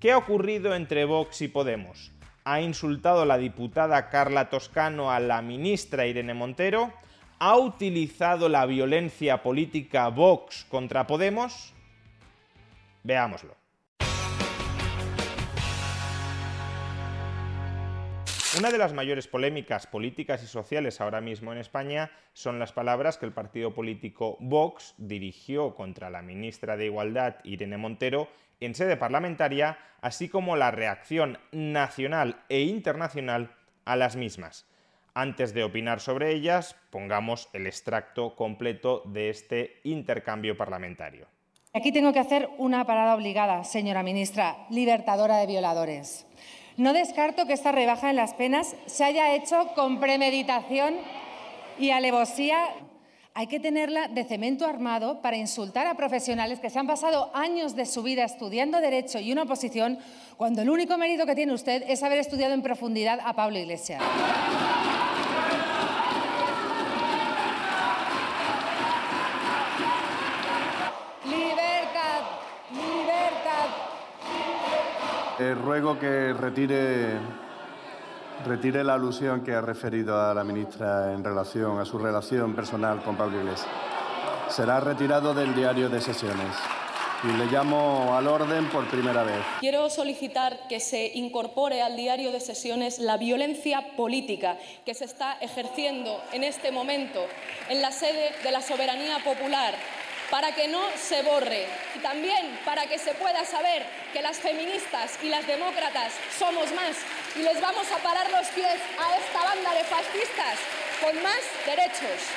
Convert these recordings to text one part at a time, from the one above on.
¿Qué ha ocurrido entre Vox y Podemos? ¿Ha insultado la diputada Carla Toscano a la ministra Irene Montero? ¿Ha utilizado la violencia política Vox contra Podemos? Veámoslo. Una de las mayores polémicas políticas y sociales ahora mismo en España son las palabras que el partido político Vox dirigió contra la ministra de Igualdad, Irene Montero, en sede parlamentaria, así como la reacción nacional e internacional a las mismas. Antes de opinar sobre ellas, pongamos el extracto completo de este intercambio parlamentario. Aquí tengo que hacer una parada obligada, señora ministra, libertadora de violadores. No descarto que esta rebaja en las penas se haya hecho con premeditación y alevosía. Hay que tenerla de cemento armado para insultar a profesionales que se han pasado años de su vida estudiando Derecho y una oposición, cuando el único mérito que tiene usted es haber estudiado en profundidad a Pablo Iglesias. Libertad, libertad. Eh, ruego que retire, retire la alusión que ha referido a la ministra en relación a su relación personal con Pablo Iglesias. Será retirado del diario de sesiones. Y le llamo al orden por primera vez. Quiero solicitar que se incorpore al diario de sesiones la violencia política que se está ejerciendo en este momento en la sede de la soberanía popular para que no se borre y también para que se pueda saber que las feministas y las demócratas somos más y les vamos a parar los pies a esta banda de fascistas con más derechos.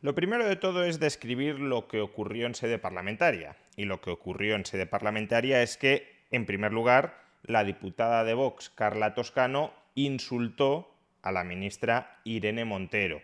Lo primero de todo es describir lo que ocurrió en sede parlamentaria. Y lo que ocurrió en sede parlamentaria es que, en primer lugar, la diputada de Vox, Carla Toscano, insultó a la ministra Irene Montero.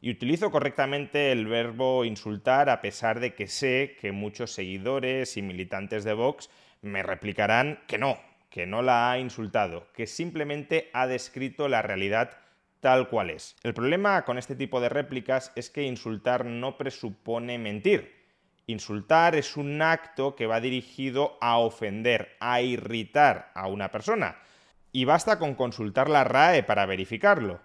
Y utilizo correctamente el verbo insultar a pesar de que sé que muchos seguidores y militantes de Vox me replicarán que no, que no la ha insultado, que simplemente ha descrito la realidad tal cual es. El problema con este tipo de réplicas es que insultar no presupone mentir. Insultar es un acto que va dirigido a ofender, a irritar a una persona. Y basta con consultar la RAE para verificarlo.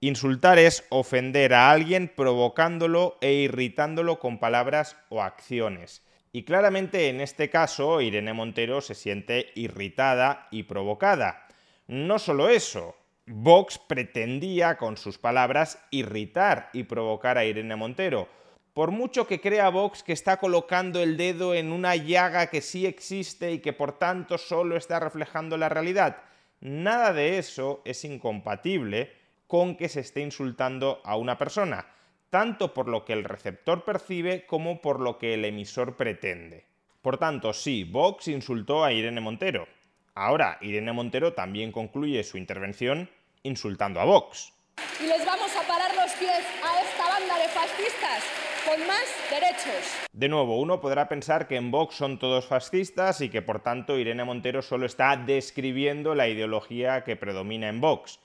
Insultar es ofender a alguien provocándolo e irritándolo con palabras o acciones. Y claramente en este caso Irene Montero se siente irritada y provocada. No solo eso, Vox pretendía con sus palabras irritar y provocar a Irene Montero. Por mucho que crea Vox que está colocando el dedo en una llaga que sí existe y que por tanto solo está reflejando la realidad, nada de eso es incompatible con que se esté insultando a una persona, tanto por lo que el receptor percibe como por lo que el emisor pretende. Por tanto, sí, Vox insultó a Irene Montero. Ahora, Irene Montero también concluye su intervención insultando a Vox. Y les vamos a parar los pies a esta banda de fascistas con más derechos. De nuevo, uno podrá pensar que en Vox son todos fascistas y que por tanto Irene Montero solo está describiendo la ideología que predomina en Vox.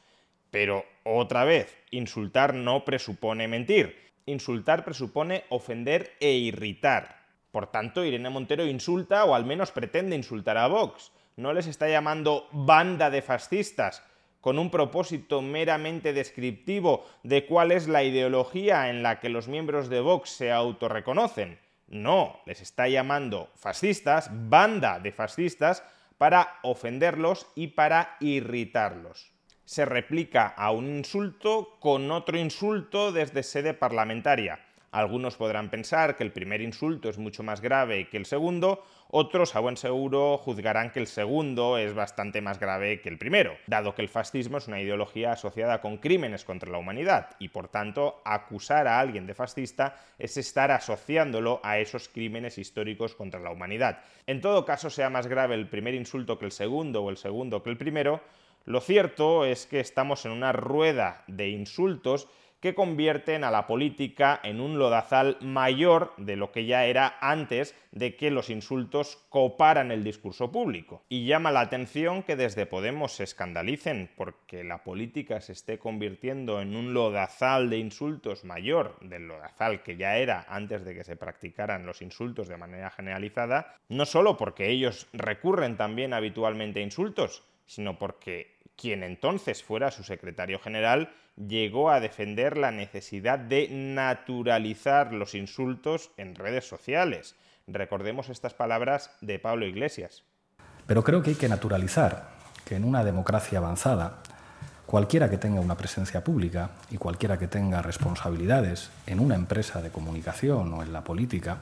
Pero otra vez, insultar no presupone mentir. Insultar presupone ofender e irritar. Por tanto, Irene Montero insulta o al menos pretende insultar a Vox. No les está llamando banda de fascistas con un propósito meramente descriptivo de cuál es la ideología en la que los miembros de Vox se autorreconocen. No, les está llamando fascistas, banda de fascistas, para ofenderlos y para irritarlos se replica a un insulto con otro insulto desde sede parlamentaria. Algunos podrán pensar que el primer insulto es mucho más grave que el segundo, otros, a buen seguro, juzgarán que el segundo es bastante más grave que el primero, dado que el fascismo es una ideología asociada con crímenes contra la humanidad y, por tanto, acusar a alguien de fascista es estar asociándolo a esos crímenes históricos contra la humanidad. En todo caso, sea más grave el primer insulto que el segundo o el segundo que el primero, lo cierto es que estamos en una rueda de insultos que convierten a la política en un lodazal mayor de lo que ya era antes de que los insultos coparan el discurso público. Y llama la atención que desde Podemos se escandalicen porque la política se esté convirtiendo en un lodazal de insultos mayor del lodazal que ya era antes de que se practicaran los insultos de manera generalizada, no solo porque ellos recurren también habitualmente a insultos, sino porque quien entonces fuera su secretario general llegó a defender la necesidad de naturalizar los insultos en redes sociales. Recordemos estas palabras de Pablo Iglesias. Pero creo que hay que naturalizar que en una democracia avanzada, cualquiera que tenga una presencia pública y cualquiera que tenga responsabilidades en una empresa de comunicación o en la política,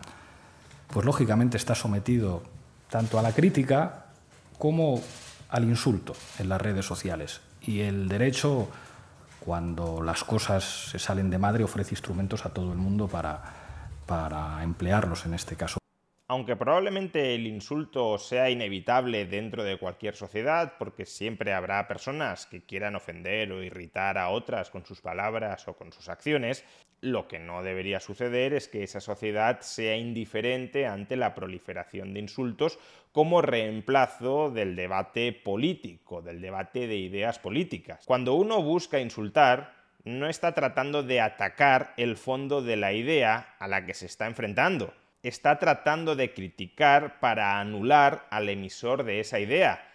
pues lógicamente está sometido tanto a la crítica como al insulto en las redes sociales. Y el derecho, cuando las cosas se salen de madre, ofrece instrumentos a todo el mundo para, para emplearlos en este caso. Aunque probablemente el insulto sea inevitable dentro de cualquier sociedad, porque siempre habrá personas que quieran ofender o irritar a otras con sus palabras o con sus acciones, lo que no debería suceder es que esa sociedad sea indiferente ante la proliferación de insultos como reemplazo del debate político, del debate de ideas políticas. Cuando uno busca insultar, no está tratando de atacar el fondo de la idea a la que se está enfrentando está tratando de criticar para anular al emisor de esa idea.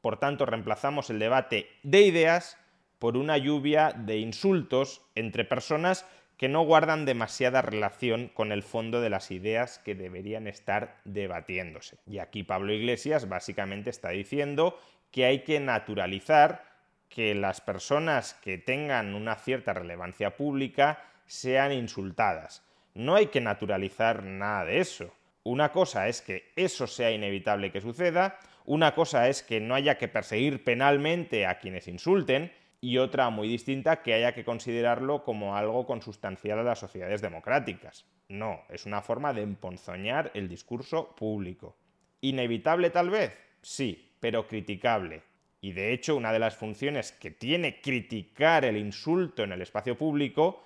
Por tanto, reemplazamos el debate de ideas por una lluvia de insultos entre personas que no guardan demasiada relación con el fondo de las ideas que deberían estar debatiéndose. Y aquí Pablo Iglesias básicamente está diciendo que hay que naturalizar que las personas que tengan una cierta relevancia pública sean insultadas no hay que naturalizar nada de eso. Una cosa es que eso sea inevitable que suceda, una cosa es que no haya que perseguir penalmente a quienes insulten, y otra muy distinta que haya que considerarlo como algo consustancial a las sociedades democráticas. No, es una forma de emponzoñar el discurso público. ¿Inevitable tal vez? Sí, pero criticable. Y de hecho, una de las funciones que tiene criticar el insulto en el espacio público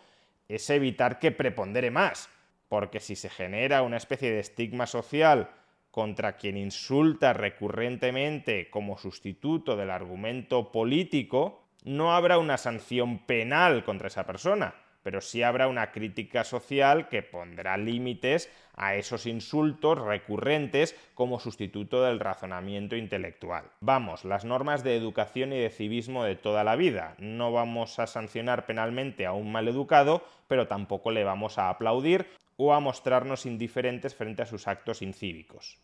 es evitar que prepondere más, porque si se genera una especie de estigma social contra quien insulta recurrentemente como sustituto del argumento político, no habrá una sanción penal contra esa persona, pero sí habrá una crítica social que pondrá límites a esos insultos recurrentes como sustituto del razonamiento intelectual. Vamos, las normas de educación y de civismo de toda la vida. No vamos a sancionar penalmente a un maleducado, pero tampoco le vamos a aplaudir o a mostrarnos indiferentes frente a sus actos incívicos.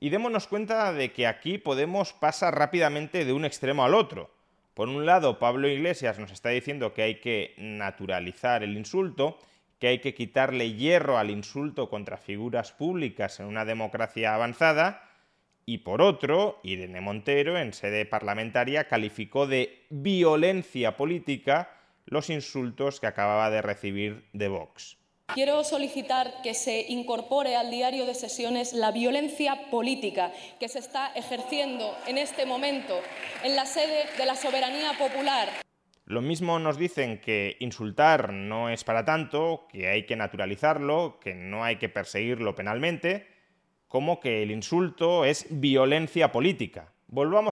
Y démonos cuenta de que aquí Podemos pasar rápidamente de un extremo al otro. Por un lado, Pablo Iglesias nos está diciendo que hay que naturalizar el insulto, que hay que quitarle hierro al insulto contra figuras públicas en una democracia avanzada, y por otro, Irene Montero, en sede parlamentaria, calificó de violencia política los insultos que acababa de recibir de Vox. Quiero solicitar que se incorpore al diario de sesiones la violencia política que se está ejerciendo en este momento en la sede de la soberanía popular. Lo mismo nos dicen que insultar no es para tanto, que hay que naturalizarlo, que no hay que perseguirlo penalmente, como que el insulto es violencia política. Volvamos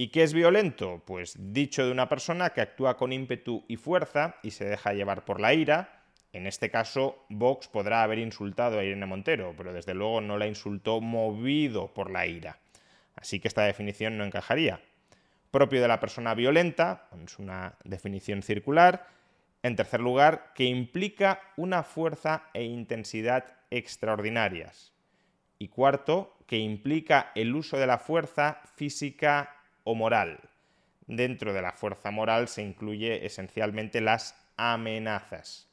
¿Y qué es violento? Pues dicho de una persona que actúa con ímpetu y fuerza y se deja llevar por la ira. En este caso, Vox podrá haber insultado a Irene Montero, pero desde luego no la insultó movido por la ira. Así que esta definición no encajaría. Propio de la persona violenta, es una definición circular. En tercer lugar, que implica una fuerza e intensidad extraordinarias. Y cuarto, que implica el uso de la fuerza física o moral. Dentro de la fuerza moral se incluye esencialmente las amenazas.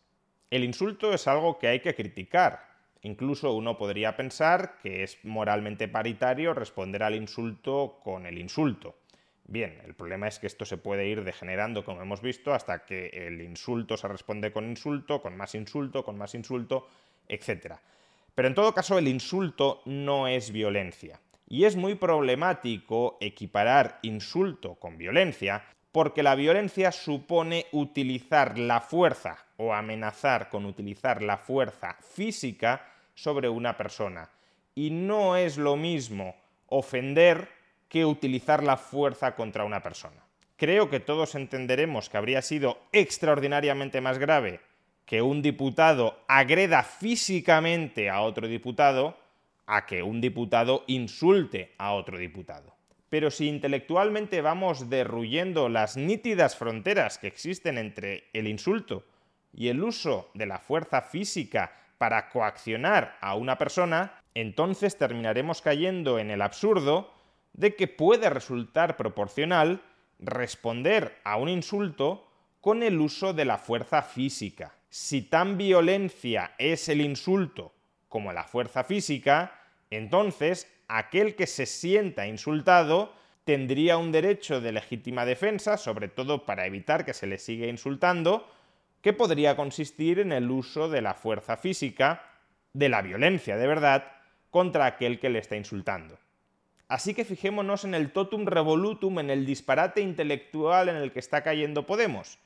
El insulto es algo que hay que criticar. Incluso uno podría pensar que es moralmente paritario responder al insulto con el insulto. Bien, el problema es que esto se puede ir degenerando, como hemos visto, hasta que el insulto se responde con insulto, con más insulto, con más insulto, etc. Pero en todo caso, el insulto no es violencia. Y es muy problemático equiparar insulto con violencia porque la violencia supone utilizar la fuerza o amenazar con utilizar la fuerza física sobre una persona. Y no es lo mismo ofender que utilizar la fuerza contra una persona. Creo que todos entenderemos que habría sido extraordinariamente más grave que un diputado agreda físicamente a otro diputado a que un diputado insulte a otro diputado. Pero si intelectualmente vamos derruyendo las nítidas fronteras que existen entre el insulto y el uso de la fuerza física para coaccionar a una persona, entonces terminaremos cayendo en el absurdo de que puede resultar proporcional responder a un insulto con el uso de la fuerza física. Si tan violencia es el insulto como la fuerza física, entonces aquel que se sienta insultado tendría un derecho de legítima defensa, sobre todo para evitar que se le siga insultando, que podría consistir en el uso de la fuerza física, de la violencia de verdad, contra aquel que le está insultando. Así que fijémonos en el totum revolutum, en el disparate intelectual en el que está cayendo Podemos.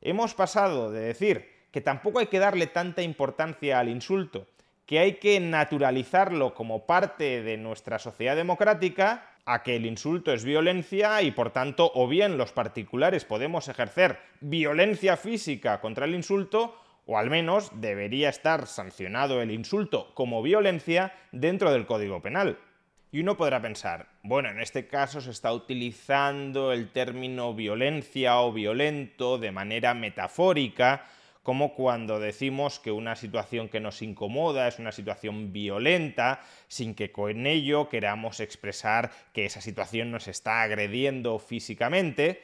Hemos pasado de decir que tampoco hay que darle tanta importancia al insulto, que hay que naturalizarlo como parte de nuestra sociedad democrática, a que el insulto es violencia y por tanto o bien los particulares podemos ejercer violencia física contra el insulto o al menos debería estar sancionado el insulto como violencia dentro del Código Penal. Y uno podrá pensar, bueno, en este caso se está utilizando el término violencia o violento de manera metafórica como cuando decimos que una situación que nos incomoda es una situación violenta, sin que con ello queramos expresar que esa situación nos está agrediendo físicamente,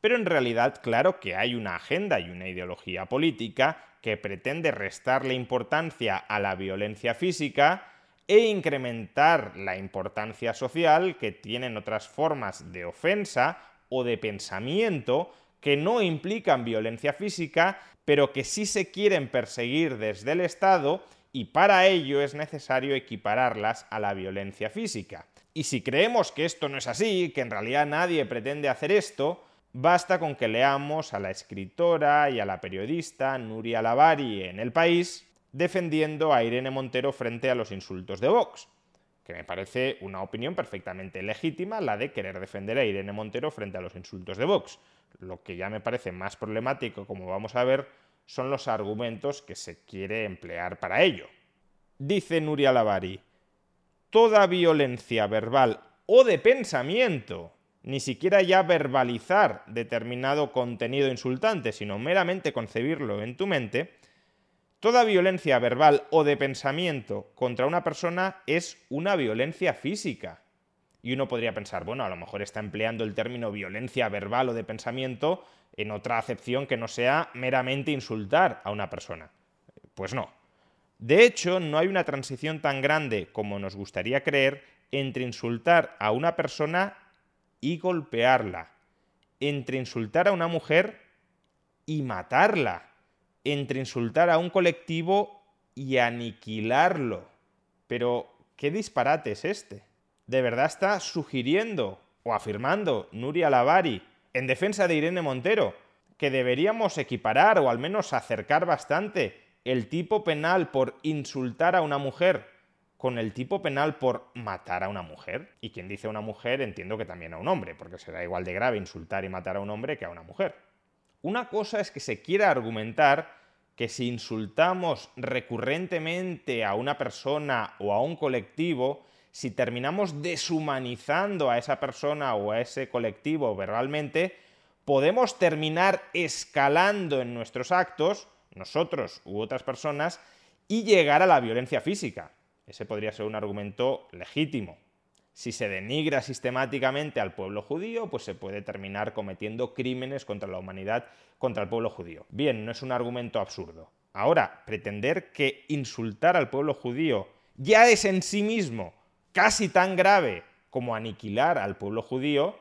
pero en realidad claro que hay una agenda y una ideología política que pretende restarle importancia a la violencia física e incrementar la importancia social que tienen otras formas de ofensa o de pensamiento que no implican violencia física, pero que sí se quieren perseguir desde el Estado y para ello es necesario equipararlas a la violencia física. Y si creemos que esto no es así, que en realidad nadie pretende hacer esto, basta con que leamos a la escritora y a la periodista Nuria Lavari en El País defendiendo a Irene Montero frente a los insultos de Vox, que me parece una opinión perfectamente legítima la de querer defender a Irene Montero frente a los insultos de Vox. Lo que ya me parece más problemático, como vamos a ver, son los argumentos que se quiere emplear para ello. Dice Nuria Lavari, toda violencia verbal o de pensamiento, ni siquiera ya verbalizar determinado contenido insultante, sino meramente concebirlo en tu mente, toda violencia verbal o de pensamiento contra una persona es una violencia física. Y uno podría pensar, bueno, a lo mejor está empleando el término violencia verbal o de pensamiento en otra acepción que no sea meramente insultar a una persona. Pues no. De hecho, no hay una transición tan grande como nos gustaría creer entre insultar a una persona y golpearla, entre insultar a una mujer y matarla, entre insultar a un colectivo y aniquilarlo. Pero, ¿qué disparate es este? ¿De verdad está sugiriendo o afirmando Nuria Lavari en defensa de Irene Montero que deberíamos equiparar o al menos acercar bastante el tipo penal por insultar a una mujer con el tipo penal por matar a una mujer. Y quien dice a una mujer entiendo que también a un hombre, porque será igual de grave insultar y matar a un hombre que a una mujer. Una cosa es que se quiera argumentar que si insultamos recurrentemente a una persona o a un colectivo, si terminamos deshumanizando a esa persona o a ese colectivo verbalmente, podemos terminar escalando en nuestros actos, nosotros u otras personas, y llegar a la violencia física. Ese podría ser un argumento legítimo. Si se denigra sistemáticamente al pueblo judío, pues se puede terminar cometiendo crímenes contra la humanidad, contra el pueblo judío. Bien, no es un argumento absurdo. Ahora, pretender que insultar al pueblo judío ya es en sí mismo casi tan grave como aniquilar al pueblo judío,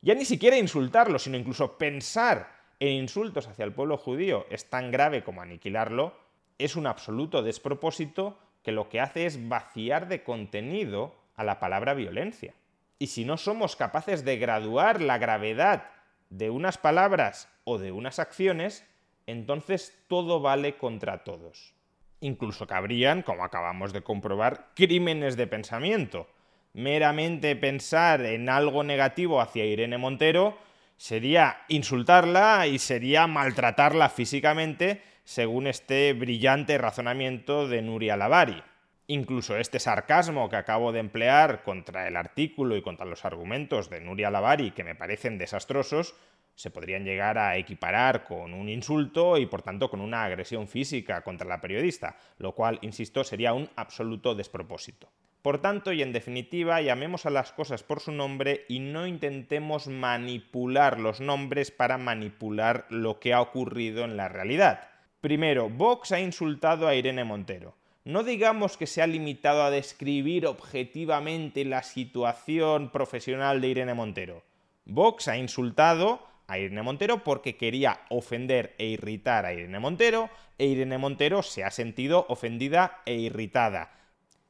ya ni siquiera insultarlo, sino incluso pensar en insultos hacia el pueblo judío es tan grave como aniquilarlo, es un absoluto despropósito que lo que hace es vaciar de contenido a la palabra violencia. Y si no somos capaces de graduar la gravedad de unas palabras o de unas acciones, entonces todo vale contra todos. Incluso cabrían, como acabamos de comprobar, crímenes de pensamiento. Meramente pensar en algo negativo hacia Irene Montero sería insultarla y sería maltratarla físicamente, según este brillante razonamiento de Nuria Lavari. Incluso este sarcasmo que acabo de emplear contra el artículo y contra los argumentos de Nuria Lavari, que me parecen desastrosos, se podrían llegar a equiparar con un insulto y por tanto con una agresión física contra la periodista, lo cual, insisto, sería un absoluto despropósito. Por tanto, y en definitiva, llamemos a las cosas por su nombre y no intentemos manipular los nombres para manipular lo que ha ocurrido en la realidad. Primero, Vox ha insultado a Irene Montero. No digamos que se ha limitado a describir objetivamente la situación profesional de Irene Montero. Vox ha insultado a Irene Montero porque quería ofender e irritar a Irene Montero e Irene Montero se ha sentido ofendida e irritada.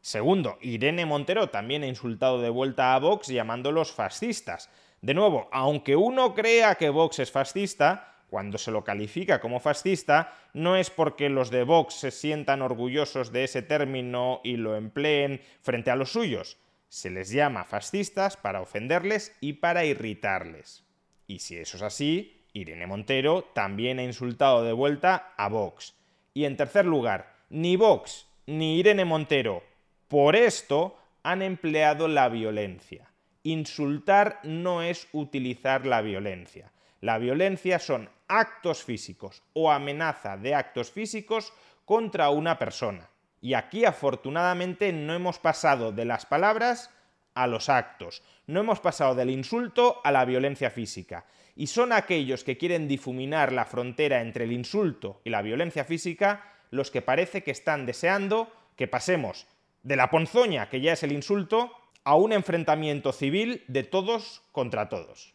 Segundo, Irene Montero también ha insultado de vuelta a Vox llamándolos fascistas. De nuevo, aunque uno crea que Vox es fascista, cuando se lo califica como fascista, no es porque los de Vox se sientan orgullosos de ese término y lo empleen frente a los suyos. Se les llama fascistas para ofenderles y para irritarles. Y si eso es así, Irene Montero también ha insultado de vuelta a Vox. Y en tercer lugar, ni Vox ni Irene Montero por esto han empleado la violencia. Insultar no es utilizar la violencia. La violencia son actos físicos o amenaza de actos físicos contra una persona. Y aquí afortunadamente no hemos pasado de las palabras a los actos. No hemos pasado del insulto a la violencia física. Y son aquellos que quieren difuminar la frontera entre el insulto y la violencia física los que parece que están deseando que pasemos de la ponzoña, que ya es el insulto, a un enfrentamiento civil de todos contra todos.